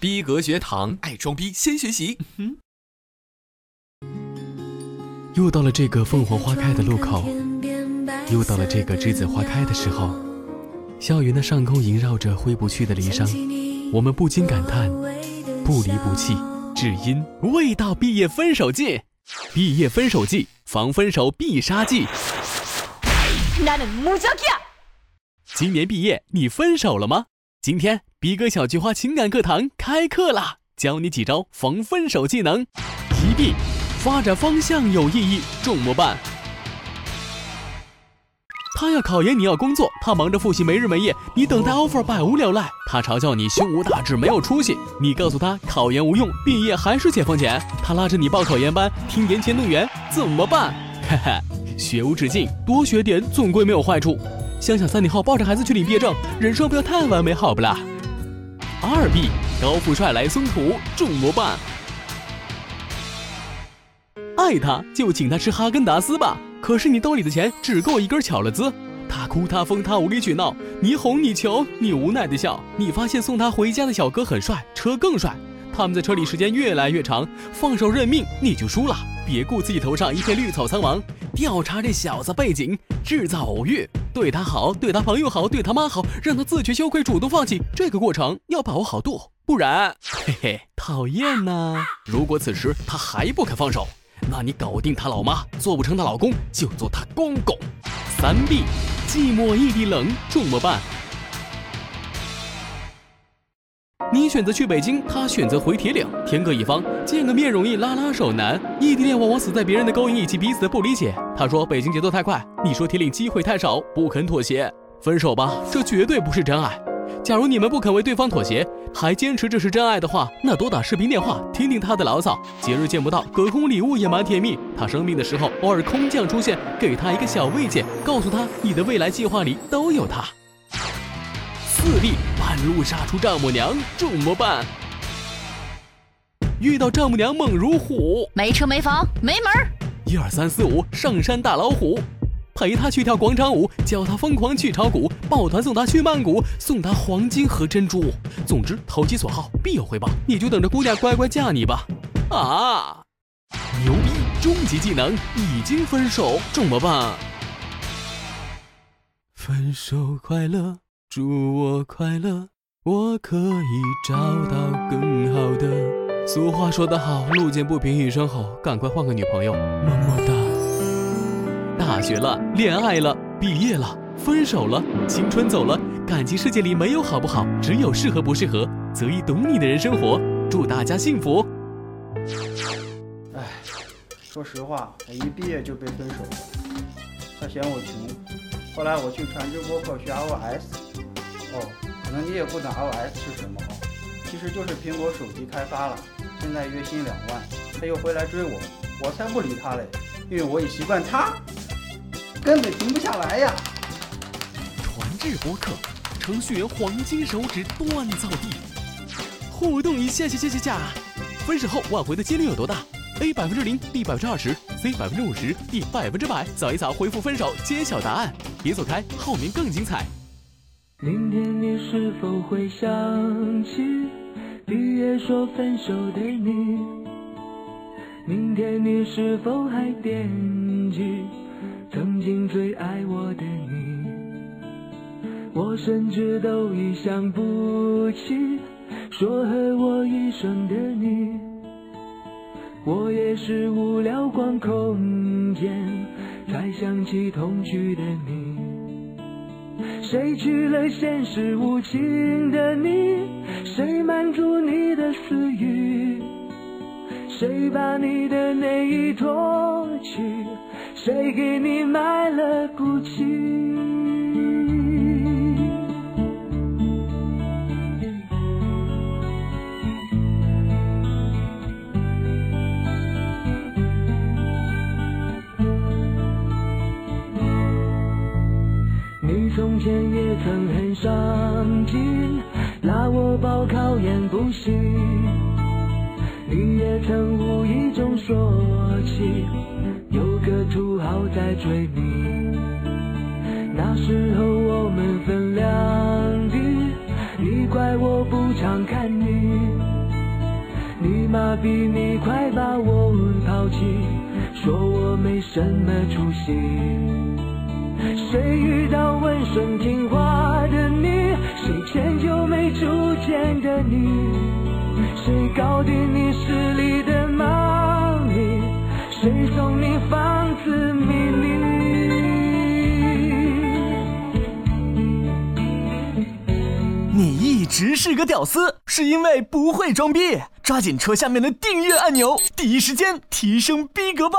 逼格学堂，爱装逼先学习。又到了这个凤凰花开的路口，又到了这个栀子花开的时候，校园的上空萦绕着挥不去的离殇，我们不禁感叹：不离不弃，只因未到毕业分手季。毕业分手季，防分手必杀技。今年毕业，你分手了吗？今天逼哥小菊花情感课堂开课啦，教你几招防分手技能。一 B，发展方向有意义，重么办。他要考研，你要工作，他忙着复习没日没夜，你等待 offer 百无聊赖。他嘲笑你胸无大志，没有出息，你告诉他考研无用，毕业还是解放前。他拉着你报考研班，听年前动员，怎么办？嘿嘿，学无止境，多学点总归没有坏处。想想三年后抱着孩子去领毕业证，人生不要太完美，好不啦？二 B 高富帅来松土，重模办。爱他就请他吃哈根达斯吧，可是你兜里的钱只够一根巧乐兹。他哭他疯他无理取闹，你哄你求你无奈的笑。你发现送他回家的小哥很帅，车更帅。他们在车里时间越来越长，放手认命你就输了。别顾自己头上一片绿草苍茫，调查这小子背景，制造偶遇，对他好，对他朋友好，对他妈好，让他自觉羞愧，主动放弃。这个过程要把握好度，不然，嘿嘿，讨厌呐。如果此时他还不肯放手。那你搞定他老妈，做不成他老公就做他公公。三 B，寂寞异地冷，怎么办？你选择去北京，他选择回铁岭，天各一方，见个面容易，拉拉手难。异地恋往往死在别人的勾引以及彼此的不理解。他说北京节奏太快，你说铁岭机会太少，不肯妥协，分手吧，这绝对不是真爱。假如你们不肯为对方妥协，还坚持这是真爱的话，那多打视频电话，听听他的牢骚。节日见不到，隔空礼物也蛮甜蜜。他生病的时候，偶尔空降出现，给他一个小慰藉，告诉他你的未来计划里都有他。四弟半路杀出丈母娘，怎么办？遇到丈母娘猛如虎，没车没房没门儿。一二三四五，上山大老虎。陪她去跳广场舞，教她疯狂去炒股，抱团送他去曼谷，送她黄金和珍珠。总之投其所好，必有回报。你就等着姑娘乖乖嫁你吧。啊，牛逼！终极技能已经分手，怎么办？分手快乐，祝我快乐，我可以找到更好的。俗话说得好，路见不平一声吼，赶快换个女朋友，么么哒。大学了，恋爱了，毕业了，分手了，青春走了，感情世界里没有好不好，只有适合不适合，择一懂你的人生活。祝大家幸福。哎，说实话，我一毕业就被分手了。他嫌我穷，后来我去传直播课学 iOS。哦，可能你也不懂 iOS 是什么哦，其实就是苹果手机开发了。现在月薪两万，他又回来追我，我才不理他嘞，因为我已习惯他。根本停不下来呀！传智播客，程序员黄金手指锻造地，互动一下下下下下。分手后挽回的几率有多大？A 百分之零，B 百分之二十，C 百分之五十，D 百分之百。扫一扫，回复分手，揭晓答案。别走开，后面更精彩。明天你是否会想起毕业说分手的你？明天你是否还惦记？曾经最爱我的你，我甚至都已想不起说和我一生的你。我也是无聊逛空间，才想起同居的你。谁娶了现实无情的你？谁满足你的私欲？谁把你的内衣脱去？谁给你买了古奇？前也曾很上进，拉我报考研补习。你也曾无意中说起。有个土豪在追你，那时候我们分两地，你怪我不常看你。你妈逼你快把我抛弃，说我没什么出息。谁遇到温顺听话的你？谁迁就没主见的你？谁搞定你势力的猫腻？谁送你房子秘密？你一直是个屌丝，是因为不会装逼。抓紧戳下面的订阅按钮，第一时间提升逼格吧！